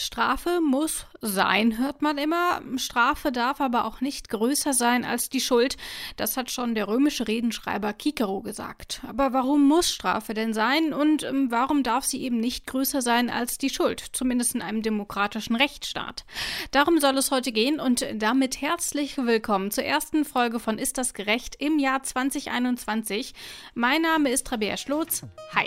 Strafe muss sein, hört man immer. Strafe darf aber auch nicht größer sein als die Schuld. Das hat schon der römische Redenschreiber Cicero gesagt. Aber warum muss Strafe denn sein und ähm, warum darf sie eben nicht größer sein als die Schuld? Zumindest in einem demokratischen Rechtsstaat. Darum soll es heute gehen und damit herzlich willkommen zur ersten Folge von Ist das gerecht im Jahr 2021. Mein Name ist Rabea Schlotz. Hi.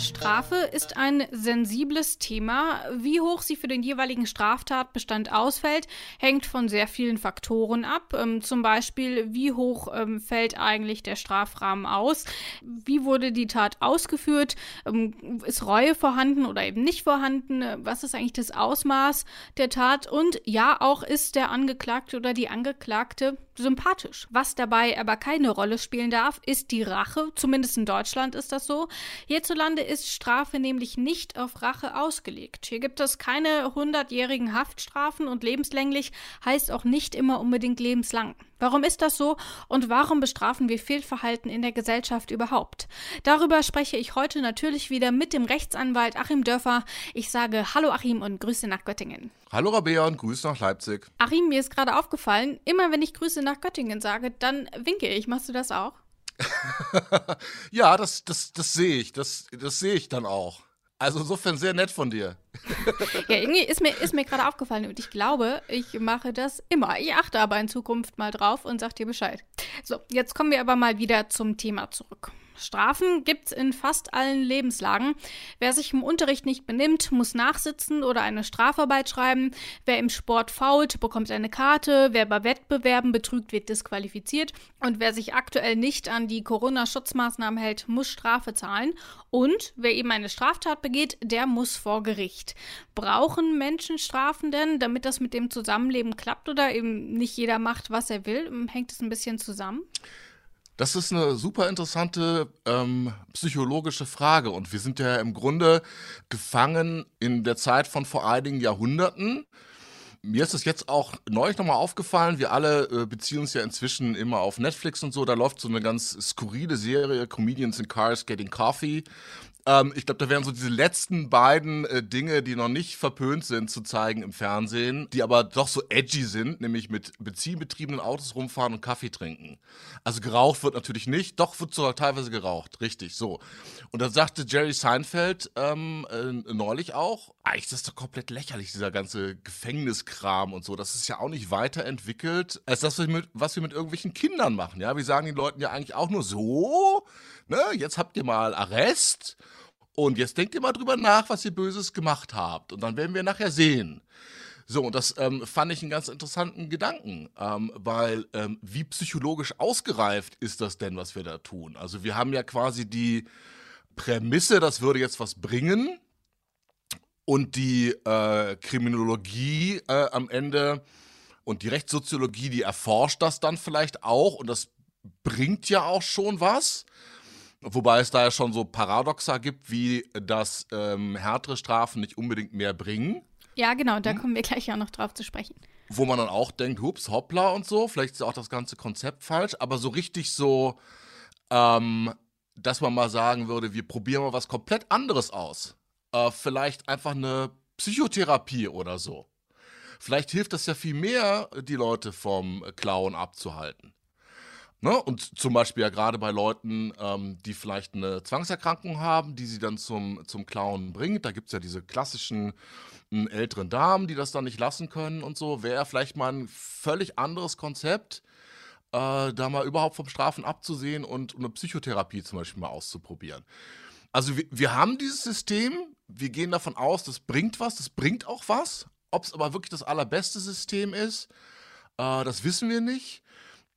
Strafe ist ein sensibles Thema. Wie hoch sie für den jeweiligen Straftatbestand ausfällt, hängt von sehr vielen Faktoren ab. Ähm, zum Beispiel, wie hoch ähm, fällt eigentlich der Strafrahmen aus? Wie wurde die Tat ausgeführt? Ähm, ist Reue vorhanden oder eben nicht vorhanden? Was ist eigentlich das Ausmaß der Tat? Und ja, auch ist der Angeklagte oder die Angeklagte sympathisch. Was dabei aber keine Rolle spielen darf, ist die Rache. Zumindest in Deutschland ist das so. Hierzulande ist Strafe nämlich nicht auf Rache ausgelegt. Hier gibt es keine hundertjährigen Haftstrafen und lebenslänglich heißt auch nicht immer unbedingt lebenslang. Warum ist das so und warum bestrafen wir Fehlverhalten in der Gesellschaft überhaupt? Darüber spreche ich heute natürlich wieder mit dem Rechtsanwalt Achim Dörfer. Ich sage Hallo Achim und Grüße nach Göttingen. Hallo Rabea und Grüße nach Leipzig. Achim, mir ist gerade aufgefallen, immer wenn ich Grüße nach Göttingen sage, dann winke ich. Machst du das auch? ja, das, das, das sehe ich. Das, das sehe ich dann auch. Also insofern sehr nett von dir. Ja, irgendwie ist mir, ist mir gerade aufgefallen und ich glaube, ich mache das immer. Ich achte aber in Zukunft mal drauf und sag dir Bescheid. So, jetzt kommen wir aber mal wieder zum Thema zurück. Strafen gibt's in fast allen Lebenslagen. Wer sich im Unterricht nicht benimmt, muss nachsitzen oder eine Strafarbeit schreiben. Wer im Sport fault, bekommt eine Karte. Wer bei Wettbewerben betrügt, wird disqualifiziert. Und wer sich aktuell nicht an die Corona-Schutzmaßnahmen hält, muss Strafe zahlen. Und wer eben eine Straftat begeht, der muss vor Gericht. Brauchen Menschen Strafen denn, damit das mit dem Zusammenleben klappt oder eben nicht jeder macht, was er will? Hängt es ein bisschen zusammen? Das ist eine super interessante ähm, psychologische Frage und wir sind ja im Grunde gefangen in der Zeit von vor einigen Jahrhunderten. Mir ist es jetzt auch neulich nochmal aufgefallen, wir alle äh, beziehen uns ja inzwischen immer auf Netflix und so, da läuft so eine ganz skurrile Serie, Comedians in Cars Getting Coffee. Ähm, ich glaube, da wären so diese letzten beiden äh, Dinge, die noch nicht verpönt sind zu zeigen im Fernsehen, die aber doch so edgy sind, nämlich mit benzinbetriebenen Autos rumfahren und Kaffee trinken. Also geraucht wird natürlich nicht, doch wird sogar teilweise geraucht, richtig, so. Und da sagte Jerry Seinfeld ähm, äh, neulich auch, eigentlich ist das doch komplett lächerlich, dieser ganze Gefängniskram und so. Das ist ja auch nicht weiterentwickelt als das, was wir mit, was wir mit irgendwelchen Kindern machen. Ja, wir sagen den Leuten ja eigentlich auch nur so, ne, jetzt habt ihr mal Arrest und jetzt denkt ihr mal drüber nach, was ihr Böses gemacht habt. Und dann werden wir nachher sehen. So, und das ähm, fand ich einen ganz interessanten Gedanken, ähm, weil ähm, wie psychologisch ausgereift ist das denn, was wir da tun? Also wir haben ja quasi die Prämisse, das würde jetzt was bringen und die äh, Kriminologie äh, am Ende und die Rechtssoziologie, die erforscht das dann vielleicht auch und das bringt ja auch schon was. Wobei es da ja schon so Paradoxa gibt, wie dass ähm, härtere Strafen nicht unbedingt mehr bringen. Ja, genau, da hm. kommen wir gleich auch noch drauf zu sprechen. Wo man dann auch denkt, hups, hoppla und so, vielleicht ist auch das ganze Konzept falsch, aber so richtig so, ähm, dass man mal sagen würde, wir probieren mal was komplett anderes aus. Äh, vielleicht einfach eine Psychotherapie oder so. Vielleicht hilft das ja viel mehr, die Leute vom Klauen abzuhalten. Ne? Und zum Beispiel ja gerade bei Leuten, ähm, die vielleicht eine Zwangserkrankung haben, die sie dann zum, zum Clown bringt. Da gibt es ja diese klassischen äh, älteren Damen, die das dann nicht lassen können und so. Wäre vielleicht mal ein völlig anderes Konzept, äh, da mal überhaupt vom Strafen abzusehen und eine Psychotherapie zum Beispiel mal auszuprobieren. Also wir, wir haben dieses System, wir gehen davon aus, das bringt was, das bringt auch was. Ob es aber wirklich das allerbeste System ist, äh, das wissen wir nicht.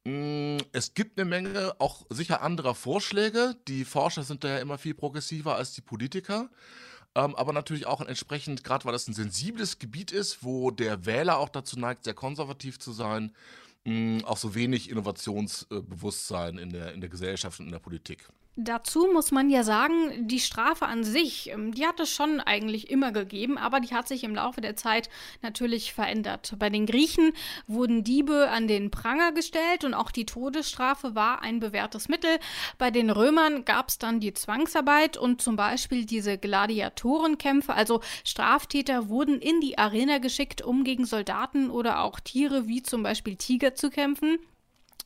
Mm, es gibt eine Menge auch sicher anderer Vorschläge. Die Forscher sind da ja immer viel progressiver als die Politiker. Ähm, aber natürlich auch entsprechend, gerade weil das ein sensibles Gebiet ist, wo der Wähler auch dazu neigt, sehr konservativ zu sein, mm, auch so wenig Innovationsbewusstsein in der, in der Gesellschaft und in der Politik. Dazu muss man ja sagen, die Strafe an sich, ähm, die hat es schon eigentlich immer gegeben, aber die hat sich im Laufe der Zeit natürlich verändert. Bei den Griechen wurden Diebe an den Pranger gestellt und auch die Todesstrafe war ein bewährtes Mittel. Bei den Römern gab es dann die Zwangsarbeit und zum Beispiel diese Gladiatorenkämpfe, also Straftäter wurden in die Arena geschickt, um gegen Soldaten oder auch Tiere wie zum Beispiel Tiger zu kämpfen.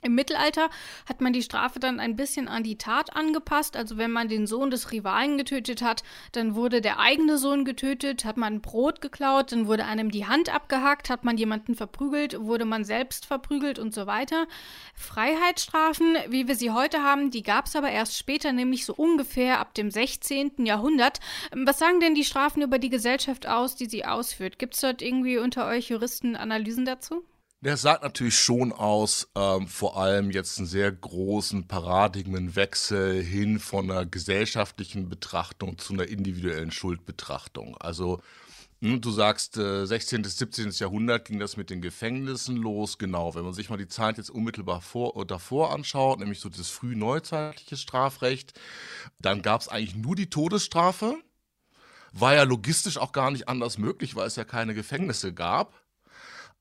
Im Mittelalter hat man die Strafe dann ein bisschen an die Tat angepasst. Also wenn man den Sohn des Rivalen getötet hat, dann wurde der eigene Sohn getötet. Hat man Brot geklaut, dann wurde einem die Hand abgehackt. Hat man jemanden verprügelt, wurde man selbst verprügelt und so weiter. Freiheitsstrafen, wie wir sie heute haben, die gab es aber erst später, nämlich so ungefähr ab dem 16. Jahrhundert. Was sagen denn die Strafen über die Gesellschaft aus, die sie ausführt? Gibt es dort irgendwie unter euch Juristen Analysen dazu? Der sagt natürlich schon aus, ähm, vor allem jetzt einen sehr großen Paradigmenwechsel hin von einer gesellschaftlichen Betrachtung zu einer individuellen Schuldbetrachtung. Also hm, Du sagst, äh, 16. bis 17. Jahrhundert ging das mit den Gefängnissen los. Genau, wenn man sich mal die Zeit jetzt unmittelbar vor, davor anschaut, nämlich so das frühneuzeitliche Strafrecht, dann gab es eigentlich nur die Todesstrafe. War ja logistisch auch gar nicht anders möglich, weil es ja keine Gefängnisse gab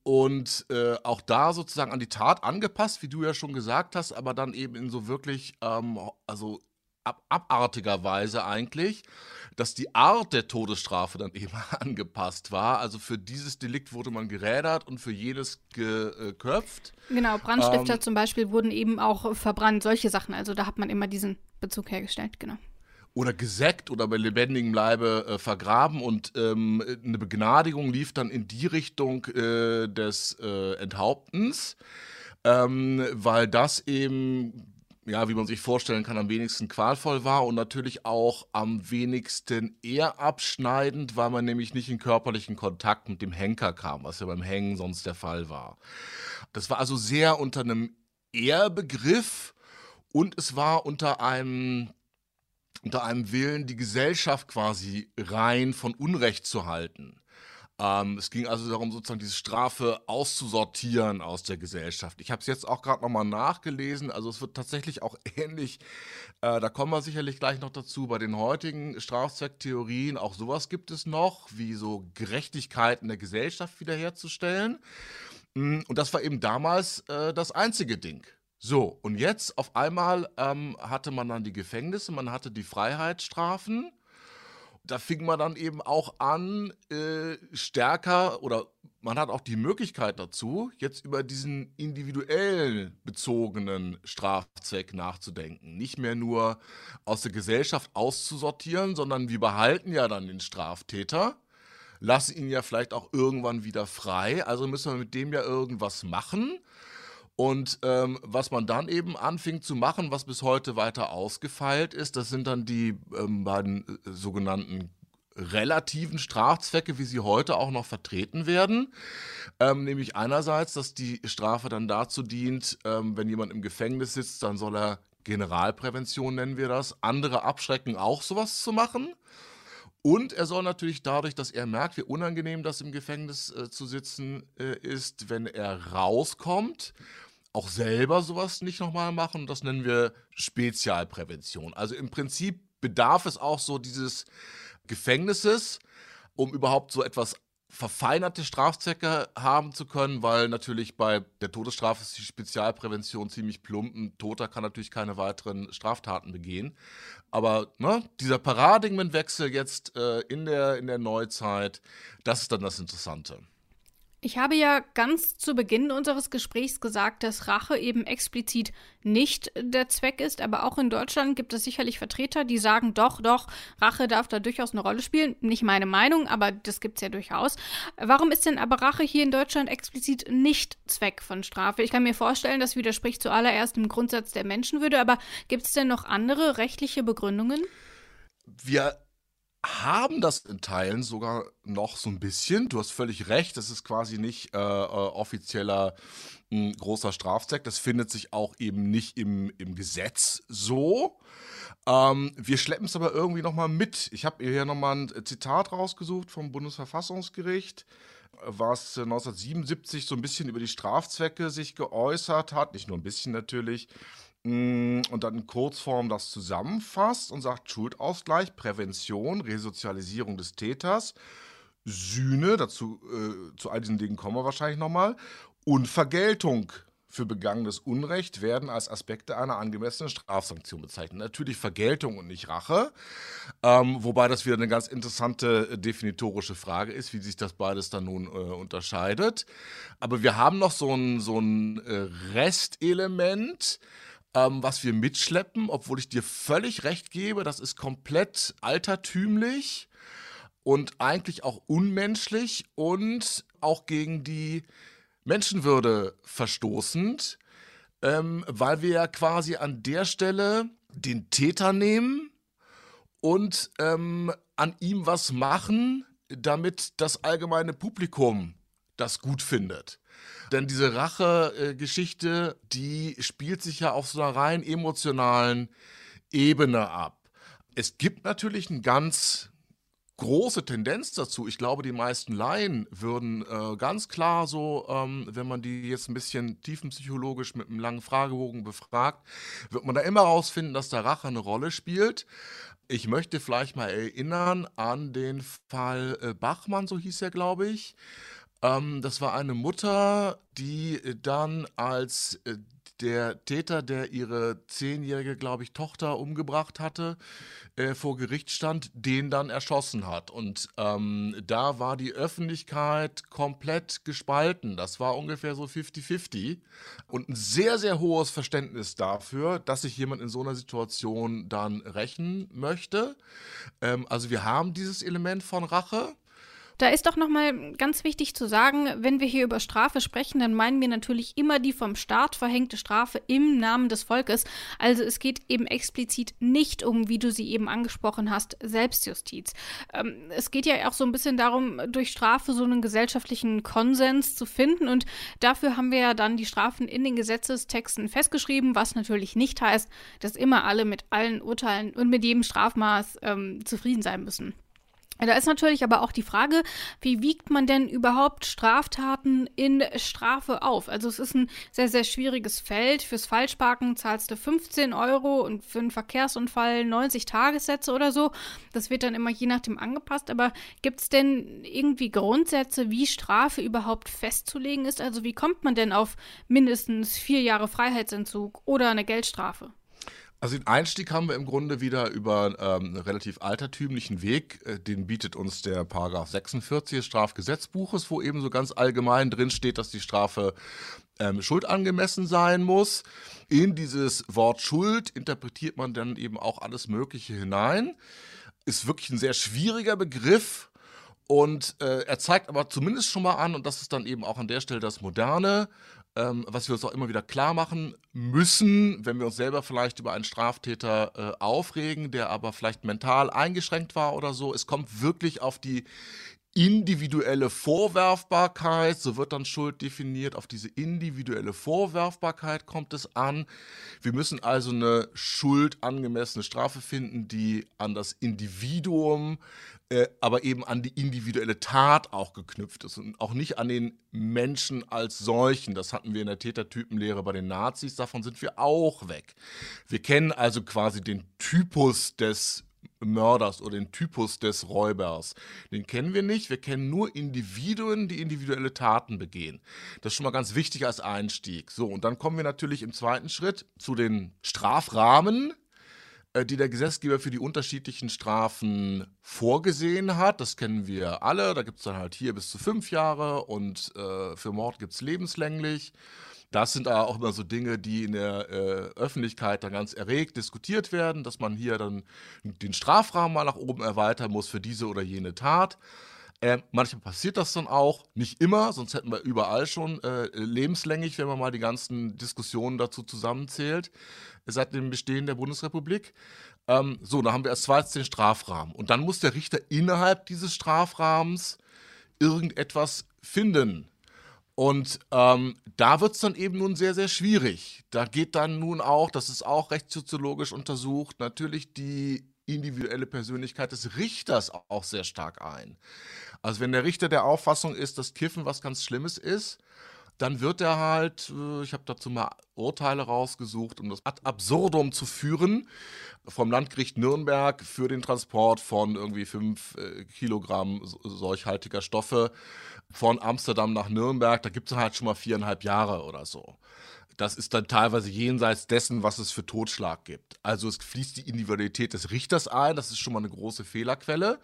und äh, auch da sozusagen an die Tat angepasst, wie du ja schon gesagt hast, aber dann eben in so wirklich, ähm, also ab, abartiger Weise eigentlich, dass die Art der Todesstrafe dann eben angepasst war. Also für dieses Delikt wurde man gerädert und für jedes geköpft. Genau, Brandstifter ähm, zum Beispiel wurden eben auch verbrannt, solche Sachen. Also da hat man immer diesen Bezug hergestellt, genau oder gesäckt oder bei lebendigem Leibe äh, vergraben und ähm, eine Begnadigung lief dann in die Richtung äh, des äh, Enthauptens, ähm, weil das eben, ja, wie man sich vorstellen kann, am wenigsten qualvoll war und natürlich auch am wenigsten eher abschneidend, weil man nämlich nicht in körperlichen Kontakt mit dem Henker kam, was ja beim Hängen sonst der Fall war. Das war also sehr unter einem Ehrbegriff und es war unter einem unter einem Willen, die Gesellschaft quasi rein von Unrecht zu halten. Ähm, es ging also darum, sozusagen diese Strafe auszusortieren aus der Gesellschaft. Ich habe es jetzt auch gerade nochmal nachgelesen. Also es wird tatsächlich auch ähnlich, äh, da kommen wir sicherlich gleich noch dazu, bei den heutigen Strafzwecktheorien, auch sowas gibt es noch, wie so Gerechtigkeit in der Gesellschaft wiederherzustellen. Mm, und das war eben damals äh, das einzige Ding. So, und jetzt auf einmal ähm, hatte man dann die Gefängnisse, man hatte die Freiheitsstrafen. Da fing man dann eben auch an, äh, stärker oder man hat auch die Möglichkeit dazu, jetzt über diesen individuell bezogenen Strafzweck nachzudenken. Nicht mehr nur aus der Gesellschaft auszusortieren, sondern wir behalten ja dann den Straftäter, lassen ihn ja vielleicht auch irgendwann wieder frei. Also müssen wir mit dem ja irgendwas machen. Und ähm, was man dann eben anfing zu machen, was bis heute weiter ausgefeilt ist, das sind dann die ähm, beiden äh, sogenannten relativen Strafzwecke, wie sie heute auch noch vertreten werden. Ähm, nämlich einerseits, dass die Strafe dann dazu dient, ähm, wenn jemand im Gefängnis sitzt, dann soll er Generalprävention nennen wir das, andere abschrecken, auch sowas zu machen. Und er soll natürlich dadurch, dass er merkt, wie unangenehm das im Gefängnis äh, zu sitzen äh, ist, wenn er rauskommt, auch selber sowas nicht nochmal machen. Das nennen wir Spezialprävention. Also im Prinzip bedarf es auch so dieses Gefängnisses, um überhaupt so etwas verfeinerte Strafzwecke haben zu können, weil natürlich bei der Todesstrafe ist die Spezialprävention ziemlich plump. Ein Toter kann natürlich keine weiteren Straftaten begehen. Aber ne, dieser Paradigmenwechsel jetzt äh, in, der, in der Neuzeit, das ist dann das Interessante. Ich habe ja ganz zu Beginn unseres Gesprächs gesagt, dass Rache eben explizit nicht der Zweck ist, aber auch in Deutschland gibt es sicherlich Vertreter, die sagen, doch, doch, Rache darf da durchaus eine Rolle spielen. Nicht meine Meinung, aber das gibt es ja durchaus. Warum ist denn aber Rache hier in Deutschland explizit nicht Zweck von Strafe? Ich kann mir vorstellen, das widerspricht zuallererst dem Grundsatz der Menschenwürde, aber gibt es denn noch andere rechtliche Begründungen? Wir haben das in Teilen sogar noch so ein bisschen. Du hast völlig recht, das ist quasi nicht äh, äh, offizieller äh, großer Strafzweck. Das findet sich auch eben nicht im, im Gesetz so. Ähm, wir schleppen es aber irgendwie nochmal mit. Ich habe hier nochmal ein Zitat rausgesucht vom Bundesverfassungsgericht, was 1977 so ein bisschen über die Strafzwecke sich geäußert hat. Nicht nur ein bisschen natürlich. Mm, und dann in Kurzform das zusammenfasst und sagt Schuldausgleich, Prävention, Resozialisierung des Täters, Sühne, dazu äh, zu all diesen Dingen kommen wir wahrscheinlich nochmal, und Vergeltung für begangenes Unrecht werden als Aspekte einer angemessenen Strafsanktion bezeichnet. Natürlich Vergeltung und nicht Rache, ähm, wobei das wieder eine ganz interessante äh, definitorische Frage ist, wie sich das beides dann nun äh, unterscheidet. Aber wir haben noch so ein, so ein äh, Restelement, ähm, was wir mitschleppen, obwohl ich dir völlig recht gebe, das ist komplett altertümlich und eigentlich auch unmenschlich und auch gegen die Menschenwürde verstoßend, ähm, weil wir ja quasi an der Stelle den Täter nehmen und ähm, an ihm was machen, damit das allgemeine Publikum das gut findet. Denn diese Rache-Geschichte, die spielt sich ja auf so einer rein emotionalen Ebene ab. Es gibt natürlich einen ganz große Tendenz dazu. Ich glaube, die meisten Laien würden äh, ganz klar so, ähm, wenn man die jetzt ein bisschen tiefenpsychologisch mit einem langen Fragebogen befragt, wird man da immer rausfinden, dass da Rache eine Rolle spielt. Ich möchte vielleicht mal erinnern an den Fall äh, Bachmann, so hieß er, glaube ich. Ähm, das war eine Mutter, die dann als äh, der Täter, der ihre zehnjährige, glaube ich, Tochter umgebracht hatte, äh, vor Gericht stand, den dann erschossen hat. Und ähm, da war die Öffentlichkeit komplett gespalten. Das war ungefähr so 50-50. Und ein sehr, sehr hohes Verständnis dafür, dass sich jemand in so einer Situation dann rächen möchte. Ähm, also wir haben dieses Element von Rache. Da ist doch nochmal ganz wichtig zu sagen, wenn wir hier über Strafe sprechen, dann meinen wir natürlich immer die vom Staat verhängte Strafe im Namen des Volkes. Also es geht eben explizit nicht um, wie du sie eben angesprochen hast, Selbstjustiz. Ähm, es geht ja auch so ein bisschen darum, durch Strafe so einen gesellschaftlichen Konsens zu finden. Und dafür haben wir ja dann die Strafen in den Gesetzestexten festgeschrieben, was natürlich nicht heißt, dass immer alle mit allen Urteilen und mit jedem Strafmaß ähm, zufrieden sein müssen. Da ist natürlich aber auch die Frage, wie wiegt man denn überhaupt Straftaten in Strafe auf? Also es ist ein sehr, sehr schwieriges Feld. Fürs Falschparken zahlst du 15 Euro und für einen Verkehrsunfall 90 Tagessätze oder so. Das wird dann immer je nachdem angepasst. Aber gibt es denn irgendwie Grundsätze, wie Strafe überhaupt festzulegen ist? Also wie kommt man denn auf mindestens vier Jahre Freiheitsentzug oder eine Geldstrafe? Also den Einstieg haben wir im Grunde wieder über ähm, einen relativ altertümlichen Weg. Äh, den bietet uns der Paragraph 46 des Strafgesetzbuches, wo eben so ganz allgemein drin steht, dass die Strafe ähm, schuldangemessen sein muss. In dieses Wort Schuld interpretiert man dann eben auch alles Mögliche hinein. Ist wirklich ein sehr schwieriger Begriff. Und äh, er zeigt aber zumindest schon mal an, und das ist dann eben auch an der Stelle das Moderne, ähm, was wir uns auch immer wieder klar machen müssen, wenn wir uns selber vielleicht über einen Straftäter äh, aufregen, der aber vielleicht mental eingeschränkt war oder so. Es kommt wirklich auf die individuelle Vorwerfbarkeit, so wird dann Schuld definiert, auf diese individuelle Vorwerfbarkeit kommt es an. Wir müssen also eine schuldangemessene Strafe finden, die an das Individuum äh, aber eben an die individuelle Tat auch geknüpft ist und auch nicht an den Menschen als solchen. Das hatten wir in der Tätertypenlehre bei den Nazis, davon sind wir auch weg. Wir kennen also quasi den Typus des Mörders oder den Typus des Räubers. Den kennen wir nicht. Wir kennen nur Individuen, die individuelle Taten begehen. Das ist schon mal ganz wichtig als Einstieg. So, und dann kommen wir natürlich im zweiten Schritt zu den Strafrahmen, äh, die der Gesetzgeber für die unterschiedlichen Strafen vorgesehen hat. Das kennen wir alle. Da gibt es dann halt hier bis zu fünf Jahre und äh, für Mord gibt es lebenslänglich. Das sind da auch immer so Dinge, die in der äh, Öffentlichkeit dann ganz erregt diskutiert werden, dass man hier dann den Strafrahmen mal nach oben erweitern muss für diese oder jene Tat. Äh, manchmal passiert das dann auch, nicht immer, sonst hätten wir überall schon äh, lebenslänglich, wenn man mal die ganzen Diskussionen dazu zusammenzählt, seit dem Bestehen der Bundesrepublik. Ähm, so, da haben wir als zweites den Strafrahmen. Und dann muss der Richter innerhalb dieses Strafrahmens irgendetwas finden. Und ähm, da wird es dann eben nun sehr, sehr schwierig. Da geht dann nun auch, das ist auch rechtssoziologisch untersucht, natürlich die individuelle Persönlichkeit des Richters auch sehr stark ein. Also wenn der Richter der Auffassung ist, dass Kiffen was ganz Schlimmes ist, dann wird er halt, äh, ich habe dazu mal Urteile rausgesucht, um das ad absurdum zu führen, vom Landgericht Nürnberg für den Transport von irgendwie fünf äh, Kilogramm solchhaltiger Stoffe von Amsterdam nach Nürnberg. Da gibt es halt schon mal viereinhalb Jahre oder so. Das ist dann teilweise jenseits dessen, was es für Totschlag gibt. Also es fließt die Individualität des Richters ein, das ist schon mal eine große Fehlerquelle.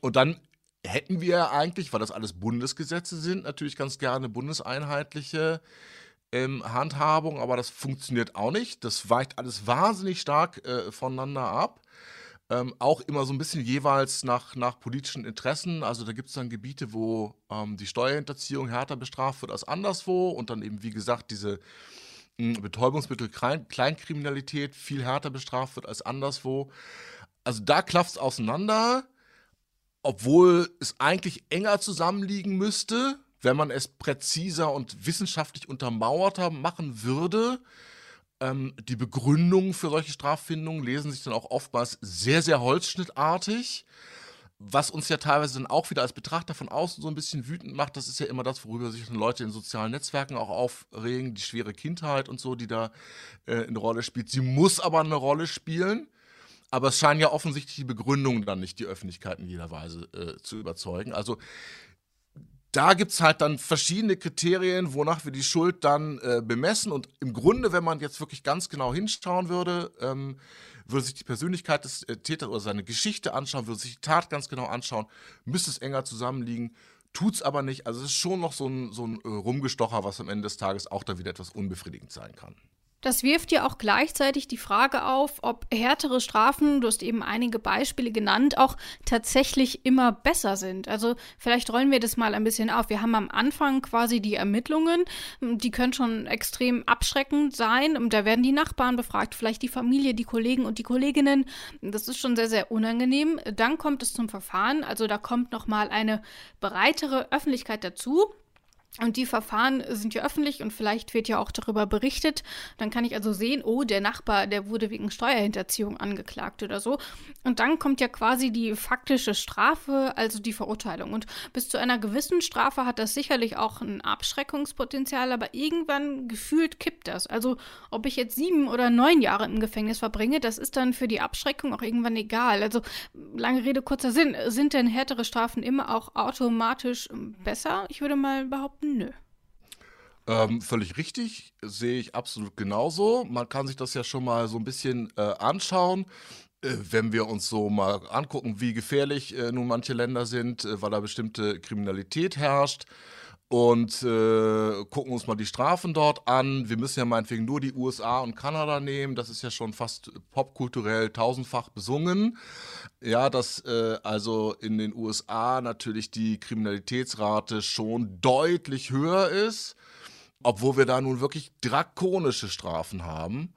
Und dann hätten wir eigentlich, weil das alles Bundesgesetze sind, natürlich ganz gerne bundeseinheitliche ähm, Handhabung, aber das funktioniert auch nicht. Das weicht alles wahnsinnig stark äh, voneinander ab. Ähm, auch immer so ein bisschen jeweils nach, nach politischen Interessen. Also da gibt es dann Gebiete, wo ähm, die Steuerhinterziehung härter bestraft wird als anderswo und dann eben, wie gesagt, diese hm, Betäubungsmittel-Kleinkriminalität viel härter bestraft wird als anderswo. Also da klafft es auseinander obwohl es eigentlich enger zusammenliegen müsste, wenn man es präziser und wissenschaftlich untermauerter machen würde. Ähm, die Begründungen für solche Straffindungen lesen sich dann auch oftmals sehr, sehr holzschnittartig. Was uns ja teilweise dann auch wieder als Betrachter von außen so ein bisschen wütend macht, das ist ja immer das, worüber sich Leute in sozialen Netzwerken auch aufregen, die schwere Kindheit und so, die da äh, eine Rolle spielt. Sie muss aber eine Rolle spielen aber es scheinen ja offensichtlich die Begründungen dann nicht die Öffentlichkeit in jeder Weise äh, zu überzeugen. Also da gibt es halt dann verschiedene Kriterien, wonach wir die Schuld dann äh, bemessen. Und im Grunde, wenn man jetzt wirklich ganz genau hinschauen würde, ähm, würde sich die Persönlichkeit des äh, Täters oder seine Geschichte anschauen, würde sich die Tat ganz genau anschauen, müsste es enger zusammenliegen, tut es aber nicht. Also es ist schon noch so ein, so ein äh, Rumgestocher, was am Ende des Tages auch dann wieder etwas unbefriedigend sein kann. Das wirft ja auch gleichzeitig die Frage auf, ob härtere Strafen, du hast eben einige Beispiele genannt, auch tatsächlich immer besser sind. Also vielleicht rollen wir das mal ein bisschen auf. Wir haben am Anfang quasi die Ermittlungen, die können schon extrem abschreckend sein. Da werden die Nachbarn befragt, vielleicht die Familie, die Kollegen und die Kolleginnen. Das ist schon sehr, sehr unangenehm. Dann kommt es zum Verfahren, also da kommt nochmal eine breitere Öffentlichkeit dazu. Und die Verfahren sind ja öffentlich und vielleicht wird ja auch darüber berichtet. Dann kann ich also sehen, oh, der Nachbar, der wurde wegen Steuerhinterziehung angeklagt oder so. Und dann kommt ja quasi die faktische Strafe, also die Verurteilung. Und bis zu einer gewissen Strafe hat das sicherlich auch ein Abschreckungspotenzial, aber irgendwann gefühlt kippt das. Also ob ich jetzt sieben oder neun Jahre im Gefängnis verbringe, das ist dann für die Abschreckung auch irgendwann egal. Also lange Rede, kurzer Sinn. Sind denn härtere Strafen immer auch automatisch besser? Ich würde mal behaupten, Nö. Ähm, völlig richtig, sehe ich absolut genauso. Man kann sich das ja schon mal so ein bisschen äh, anschauen. Äh, wenn wir uns so mal angucken, wie gefährlich äh, nun manche Länder sind, äh, weil da bestimmte Kriminalität herrscht und äh, gucken uns mal die Strafen dort an. Wir müssen ja meinetwegen nur die USA und Kanada nehmen. Das ist ja schon fast popkulturell tausendfach besungen. Ja, dass äh, also in den USA natürlich die Kriminalitätsrate schon deutlich höher ist, obwohl wir da nun wirklich drakonische Strafen haben.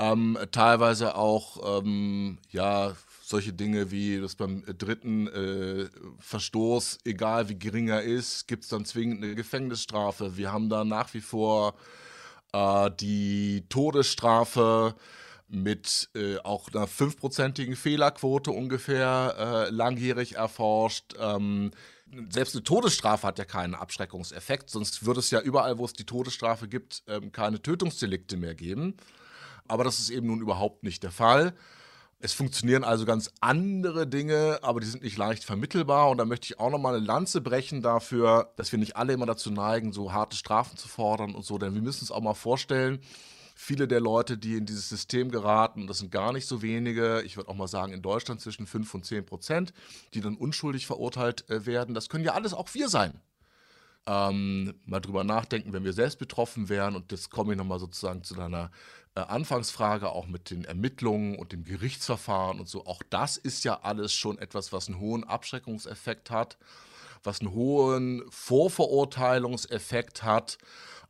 Ähm, teilweise auch ähm, ja solche Dinge wie, dass beim dritten äh, Verstoß, egal wie gering er ist, gibt es dann zwingend eine Gefängnisstrafe. Wir haben da nach wie vor äh, die Todesstrafe mit äh, auch einer fünfprozentigen Fehlerquote ungefähr äh, langjährig erforscht. Ähm, selbst eine Todesstrafe hat ja keinen Abschreckungseffekt, sonst würde es ja überall, wo es die Todesstrafe gibt, ähm, keine Tötungsdelikte mehr geben. Aber das ist eben nun überhaupt nicht der Fall. Es funktionieren also ganz andere Dinge, aber die sind nicht leicht vermittelbar. Und da möchte ich auch nochmal eine Lanze brechen dafür, dass wir nicht alle immer dazu neigen, so harte Strafen zu fordern und so. Denn wir müssen uns auch mal vorstellen, viele der Leute, die in dieses System geraten, und das sind gar nicht so wenige, ich würde auch mal sagen, in Deutschland zwischen 5 und 10 Prozent, die dann unschuldig verurteilt äh, werden, das können ja alles auch wir sein. Ähm, mal drüber nachdenken, wenn wir selbst betroffen wären. Und das komme ich nochmal sozusagen zu deiner äh, Anfangsfrage auch mit den Ermittlungen und dem Gerichtsverfahren und so, auch das ist ja alles schon etwas, was einen hohen Abschreckungseffekt hat, was einen hohen Vorverurteilungseffekt hat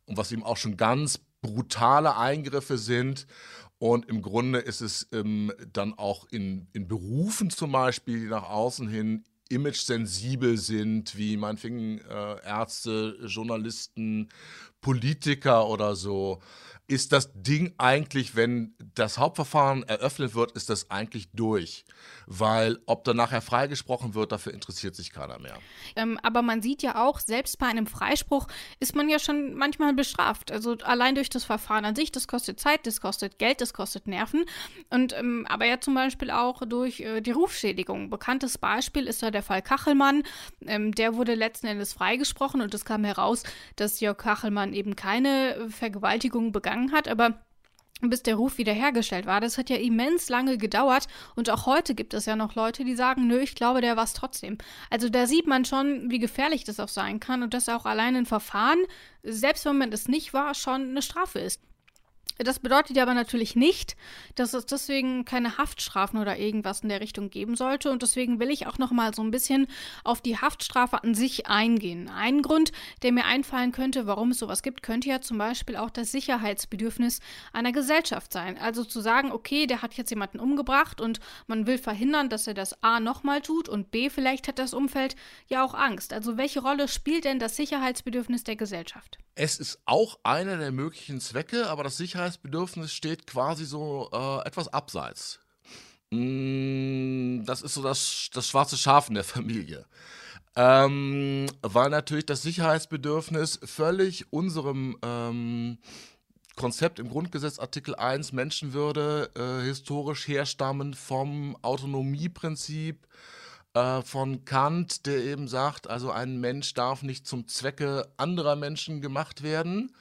und was eben auch schon ganz brutale Eingriffe sind. Und im Grunde ist es ähm, dann auch in, in Berufen zum Beispiel, die nach außen hin image-sensibel sind, wie meinetwegen äh, Ärzte, Journalisten, Politiker oder so, ist das Ding eigentlich, wenn das Hauptverfahren eröffnet wird, ist das eigentlich durch. Weil ob dann nachher freigesprochen wird, dafür interessiert sich keiner mehr. Ähm, aber man sieht ja auch, selbst bei einem Freispruch ist man ja schon manchmal bestraft. Also allein durch das Verfahren an sich, das kostet Zeit, das kostet Geld, das kostet Nerven. Und ähm, aber ja zum Beispiel auch durch äh, die Rufschädigung. Bekanntes Beispiel ist da der Fall Kachelmann. Ähm, der wurde letzten Endes freigesprochen und es kam heraus, dass Jörg Kachelmann eben keine Vergewaltigung begangen hat, aber bis der Ruf wiederhergestellt war. Das hat ja immens lange gedauert und auch heute gibt es ja noch Leute, die sagen, nö, ich glaube, der war es trotzdem. Also da sieht man schon, wie gefährlich das auch sein kann und dass auch allein ein Verfahren, selbst wenn man es nicht war, schon eine Strafe ist. Das bedeutet ja aber natürlich nicht, dass es deswegen keine Haftstrafen oder irgendwas in der Richtung geben sollte. Und deswegen will ich auch noch mal so ein bisschen auf die Haftstrafe an sich eingehen. Ein Grund, der mir einfallen könnte, warum es sowas gibt, könnte ja zum Beispiel auch das Sicherheitsbedürfnis einer Gesellschaft sein. Also zu sagen, okay, der hat jetzt jemanden umgebracht und man will verhindern, dass er das A nochmal tut und B, vielleicht hat das Umfeld ja auch Angst. Also welche Rolle spielt denn das Sicherheitsbedürfnis der Gesellschaft? Es ist auch einer der möglichen Zwecke, aber das Sicherheitsbedürfnis steht quasi so äh, etwas abseits. Mm, das ist so das, das schwarze Schaf in der Familie. Ähm, weil natürlich das Sicherheitsbedürfnis völlig unserem ähm, Konzept im Grundgesetz Artikel 1 Menschenwürde äh, historisch herstammend vom Autonomieprinzip äh, von Kant, der eben sagt, also ein Mensch darf nicht zum Zwecke anderer Menschen gemacht werden.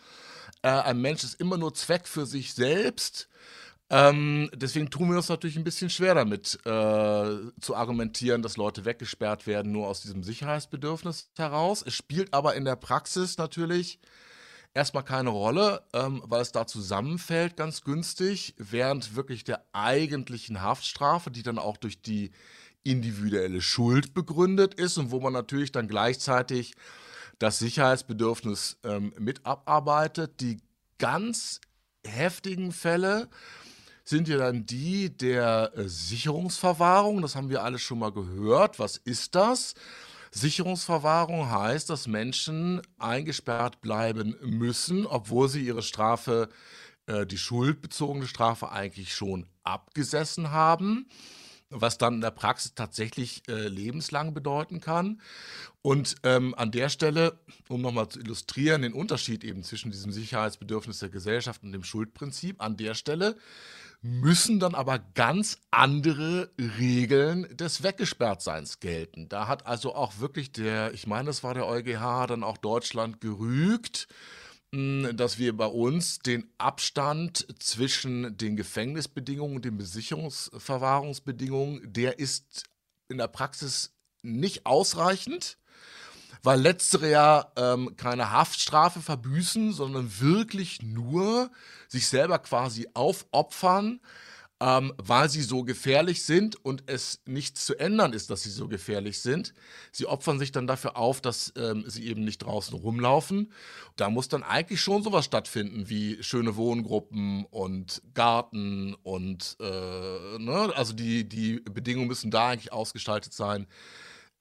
Äh, ein Mensch ist immer nur Zweck für sich selbst. Ähm, deswegen tun wir uns natürlich ein bisschen schwer damit äh, zu argumentieren, dass Leute weggesperrt werden, nur aus diesem Sicherheitsbedürfnis heraus. Es spielt aber in der Praxis natürlich erstmal keine Rolle, ähm, weil es da zusammenfällt ganz günstig, während wirklich der eigentlichen Haftstrafe, die dann auch durch die individuelle Schuld begründet ist und wo man natürlich dann gleichzeitig das Sicherheitsbedürfnis ähm, mit abarbeitet. Die ganz heftigen Fälle sind ja dann die der äh, Sicherungsverwahrung. Das haben wir alle schon mal gehört. Was ist das? Sicherungsverwahrung heißt, dass Menschen eingesperrt bleiben müssen, obwohl sie ihre Strafe, äh, die schuldbezogene Strafe eigentlich schon abgesessen haben was dann in der Praxis tatsächlich äh, lebenslang bedeuten kann. Und ähm, an der Stelle, um nochmal zu illustrieren, den Unterschied eben zwischen diesem Sicherheitsbedürfnis der Gesellschaft und dem Schuldprinzip, an der Stelle müssen dann aber ganz andere Regeln des Weggesperrtseins gelten. Da hat also auch wirklich der, ich meine, das war der EuGH, dann auch Deutschland gerügt dass wir bei uns den Abstand zwischen den Gefängnisbedingungen und den Besicherungsverwahrungsbedingungen, der ist in der Praxis nicht ausreichend, weil letztere ja ähm, keine Haftstrafe verbüßen, sondern wirklich nur sich selber quasi aufopfern ähm, weil sie so gefährlich sind und es nichts zu ändern ist, dass sie so gefährlich sind. Sie opfern sich dann dafür auf, dass ähm, sie eben nicht draußen rumlaufen. Da muss dann eigentlich schon sowas stattfinden wie schöne Wohngruppen und Garten und äh, ne? also die, die Bedingungen müssen da eigentlich ausgestaltet sein,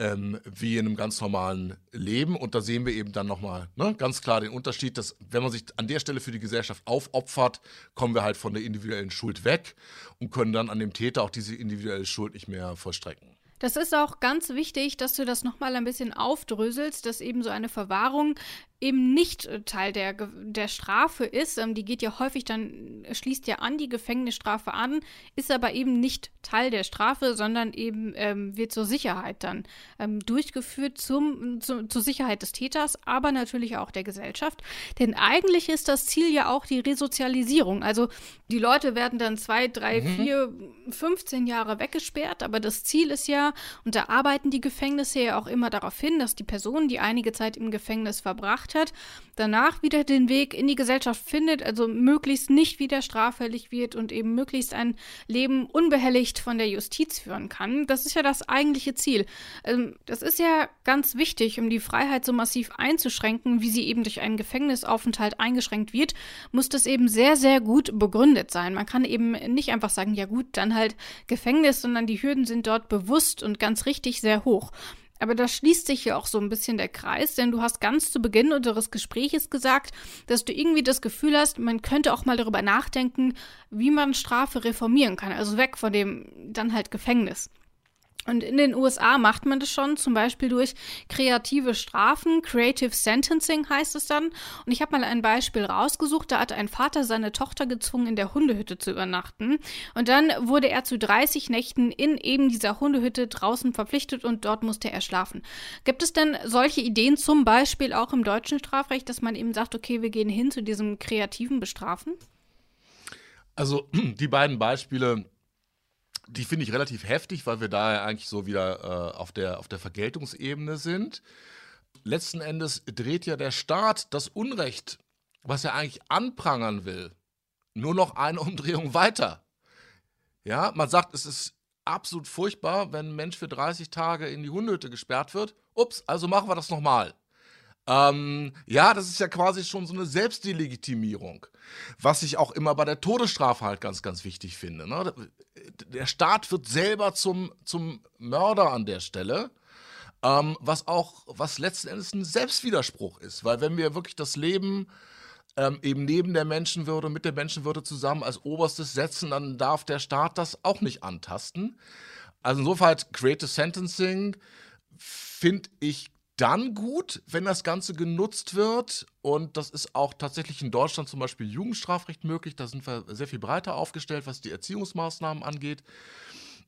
ähm, wie in einem ganz normalen Leben. Und da sehen wir eben dann nochmal ne, ganz klar den Unterschied, dass wenn man sich an der Stelle für die Gesellschaft aufopfert, kommen wir halt von der individuellen Schuld weg und können dann an dem Täter auch diese individuelle Schuld nicht mehr vollstrecken. Das ist auch ganz wichtig, dass du das nochmal ein bisschen aufdröselst, dass eben so eine Verwahrung eben nicht äh, Teil der, der Strafe ist. Ähm, die geht ja häufig dann, schließt ja an die Gefängnisstrafe an, ist aber eben nicht Teil der Strafe, sondern eben ähm, wird zur Sicherheit dann ähm, durchgeführt, zum, zu, zur Sicherheit des Täters, aber natürlich auch der Gesellschaft. Denn eigentlich ist das Ziel ja auch die Resozialisierung. Also die Leute werden dann zwei, drei, mhm. vier, 15 Jahre weggesperrt, aber das Ziel ist ja, und da arbeiten die Gefängnisse ja auch immer darauf hin, dass die Person, die einige Zeit im Gefängnis verbracht gemacht hat, danach wieder den Weg in die Gesellschaft findet, also möglichst nicht wieder straffällig wird und eben möglichst ein Leben unbehelligt von der Justiz führen kann. Das ist ja das eigentliche Ziel. Ähm, das ist ja ganz wichtig, um die Freiheit so massiv einzuschränken, wie sie eben durch einen Gefängnisaufenthalt eingeschränkt wird, muss das eben sehr, sehr gut begründet sein. Man kann eben nicht einfach sagen, ja gut, dann halt Gefängnis, sondern die Hürden sind dort bewusst und ganz richtig sehr hoch. Aber da schließt sich ja auch so ein bisschen der Kreis, denn du hast ganz zu Beginn unseres Gespräches gesagt, dass du irgendwie das Gefühl hast, man könnte auch mal darüber nachdenken, wie man Strafe reformieren kann. Also weg von dem dann halt Gefängnis. Und in den USA macht man das schon, zum Beispiel durch kreative Strafen, Creative Sentencing heißt es dann. Und ich habe mal ein Beispiel rausgesucht, da hat ein Vater seine Tochter gezwungen, in der Hundehütte zu übernachten. Und dann wurde er zu 30 Nächten in eben dieser Hundehütte draußen verpflichtet und dort musste er schlafen. Gibt es denn solche Ideen zum Beispiel auch im deutschen Strafrecht, dass man eben sagt, okay, wir gehen hin zu diesem kreativen Bestrafen? Also die beiden Beispiele die finde ich relativ heftig, weil wir da ja eigentlich so wieder äh, auf, der, auf der Vergeltungsebene sind. Letzten Endes dreht ja der Staat das Unrecht, was er eigentlich anprangern will, nur noch eine Umdrehung weiter. Ja, man sagt, es ist absolut furchtbar, wenn ein Mensch für 30 Tage in die Hundehütte gesperrt wird. Ups, also machen wir das nochmal. Ähm, ja, das ist ja quasi schon so eine Selbstdelegitimierung. Was ich auch immer bei der Todesstrafe halt ganz, ganz wichtig finde. Ne? Der Staat wird selber zum, zum Mörder an der Stelle. Ähm, was auch, was letzten Endes ein Selbstwiderspruch ist. Weil wenn wir wirklich das Leben ähm, eben neben der Menschenwürde, mit der Menschenwürde zusammen als oberstes setzen, dann darf der Staat das auch nicht antasten. Also insofern Creative Sentencing finde ich dann gut, wenn das Ganze genutzt wird. Und das ist auch tatsächlich in Deutschland zum Beispiel Jugendstrafrecht möglich. Da sind wir sehr viel breiter aufgestellt, was die Erziehungsmaßnahmen angeht.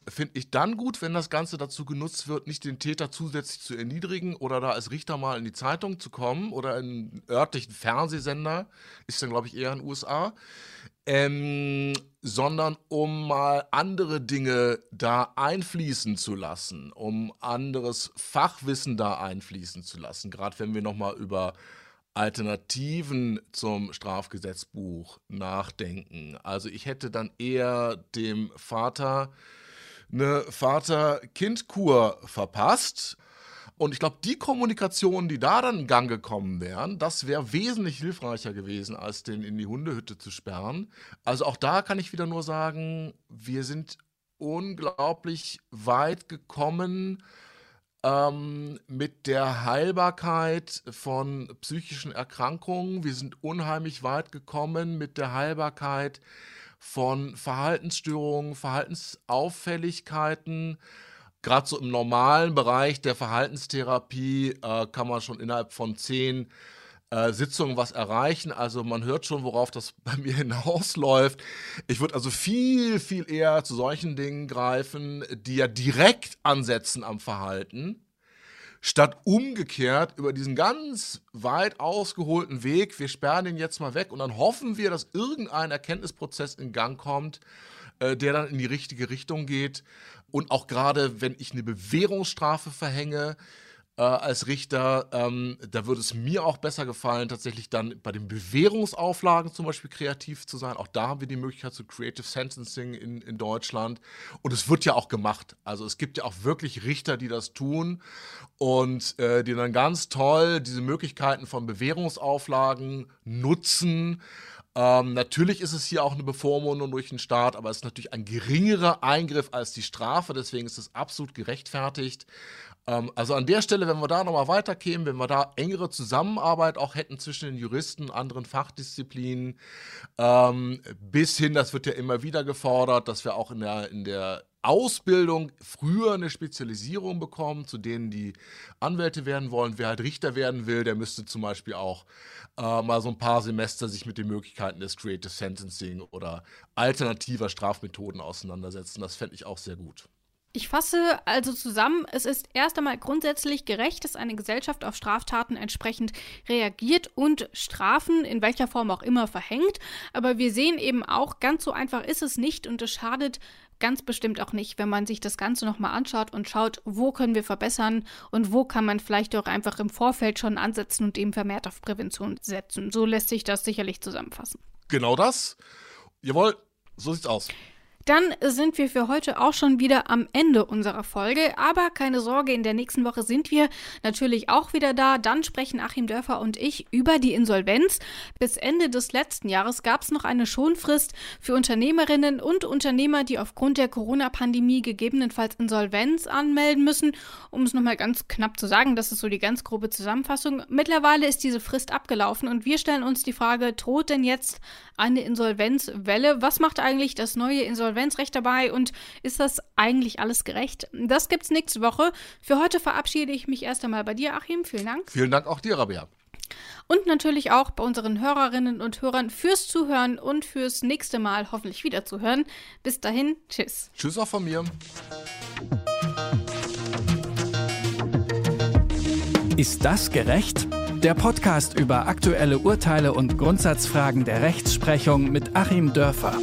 Finde ich dann gut, wenn das Ganze dazu genutzt wird, nicht den Täter zusätzlich zu erniedrigen oder da als Richter mal in die Zeitung zu kommen oder in einen örtlichen Fernsehsender, ist dann, glaube ich, eher in den USA ähm, sondern um mal andere Dinge da einfließen zu lassen, um anderes Fachwissen da einfließen zu lassen. Gerade wenn wir nochmal über Alternativen zum Strafgesetzbuch nachdenken. Also ich hätte dann eher dem Vater eine Vater-Kind-Kur verpasst und ich glaube, die Kommunikation, die da dann in Gang gekommen wären, das wäre wesentlich hilfreicher gewesen, als den in die Hundehütte zu sperren. Also auch da kann ich wieder nur sagen, wir sind unglaublich weit gekommen ähm, mit der Heilbarkeit von psychischen Erkrankungen. Wir sind unheimlich weit gekommen mit der Heilbarkeit von Verhaltensstörungen, Verhaltensauffälligkeiten gerade so im normalen Bereich der Verhaltenstherapie äh, kann man schon innerhalb von zehn äh, Sitzungen was erreichen. Also man hört schon, worauf das bei mir hinausläuft. Ich würde also viel, viel eher zu solchen Dingen greifen, die ja direkt ansetzen am Verhalten, statt umgekehrt über diesen ganz weit ausgeholten Weg, wir sperren den jetzt mal weg und dann hoffen wir, dass irgendein Erkenntnisprozess in Gang kommt, äh, der dann in die richtige Richtung geht. Und auch gerade, wenn ich eine Bewährungsstrafe verhänge, äh, als Richter, ähm, da würde es mir auch besser gefallen, tatsächlich dann bei den Bewährungsauflagen zum Beispiel kreativ zu sein. Auch da haben wir die Möglichkeit zu Creative Sentencing in, in Deutschland. Und es wird ja auch gemacht. Also es gibt ja auch wirklich Richter, die das tun und äh, die dann ganz toll diese Möglichkeiten von Bewährungsauflagen nutzen ähm, natürlich ist es hier auch eine Bevormundung durch den Staat, aber es ist natürlich ein geringerer Eingriff als die Strafe, deswegen ist es absolut gerechtfertigt. Ähm, also an der Stelle, wenn wir da nochmal weiterkämen, wenn wir da engere Zusammenarbeit auch hätten zwischen den Juristen, anderen Fachdisziplinen, ähm, bis hin, das wird ja immer wieder gefordert, dass wir auch in der, in der Ausbildung früher eine Spezialisierung bekommen, zu denen die Anwälte werden wollen. Wer halt Richter werden will, der müsste zum Beispiel auch äh, mal so ein paar Semester sich mit den Möglichkeiten des Creative Sentencing oder alternativer Strafmethoden auseinandersetzen. Das fände ich auch sehr gut. Ich fasse also zusammen, es ist erst einmal grundsätzlich gerecht, dass eine Gesellschaft auf Straftaten entsprechend reagiert und Strafen in welcher Form auch immer verhängt. Aber wir sehen eben auch, ganz so einfach ist es nicht und es schadet ganz bestimmt auch nicht, wenn man sich das Ganze nochmal anschaut und schaut, wo können wir verbessern und wo kann man vielleicht auch einfach im Vorfeld schon ansetzen und eben vermehrt auf Prävention setzen. So lässt sich das sicherlich zusammenfassen. Genau das. Jawohl, so sieht's aus. Dann sind wir für heute auch schon wieder am Ende unserer Folge. Aber keine Sorge, in der nächsten Woche sind wir natürlich auch wieder da. Dann sprechen Achim Dörfer und ich über die Insolvenz. Bis Ende des letzten Jahres gab es noch eine Schonfrist für Unternehmerinnen und Unternehmer, die aufgrund der Corona-Pandemie gegebenenfalls Insolvenz anmelden müssen. Um es nochmal ganz knapp zu sagen, das ist so die ganz grobe Zusammenfassung. Mittlerweile ist diese Frist abgelaufen und wir stellen uns die Frage, droht denn jetzt eine Insolvenzwelle? Was macht eigentlich das neue Insolvenz Insolvenzrecht dabei und ist das eigentlich alles gerecht? Das gibt's nächste Woche. Für heute verabschiede ich mich erst einmal bei dir, Achim. Vielen Dank. Vielen Dank auch dir, Rabea. Und natürlich auch bei unseren Hörerinnen und Hörern fürs Zuhören und fürs nächste Mal hoffentlich wieder zuhören. Bis dahin, tschüss. Tschüss auch von mir. Ist das gerecht? Der Podcast über aktuelle Urteile und Grundsatzfragen der Rechtsprechung mit Achim Dörfer.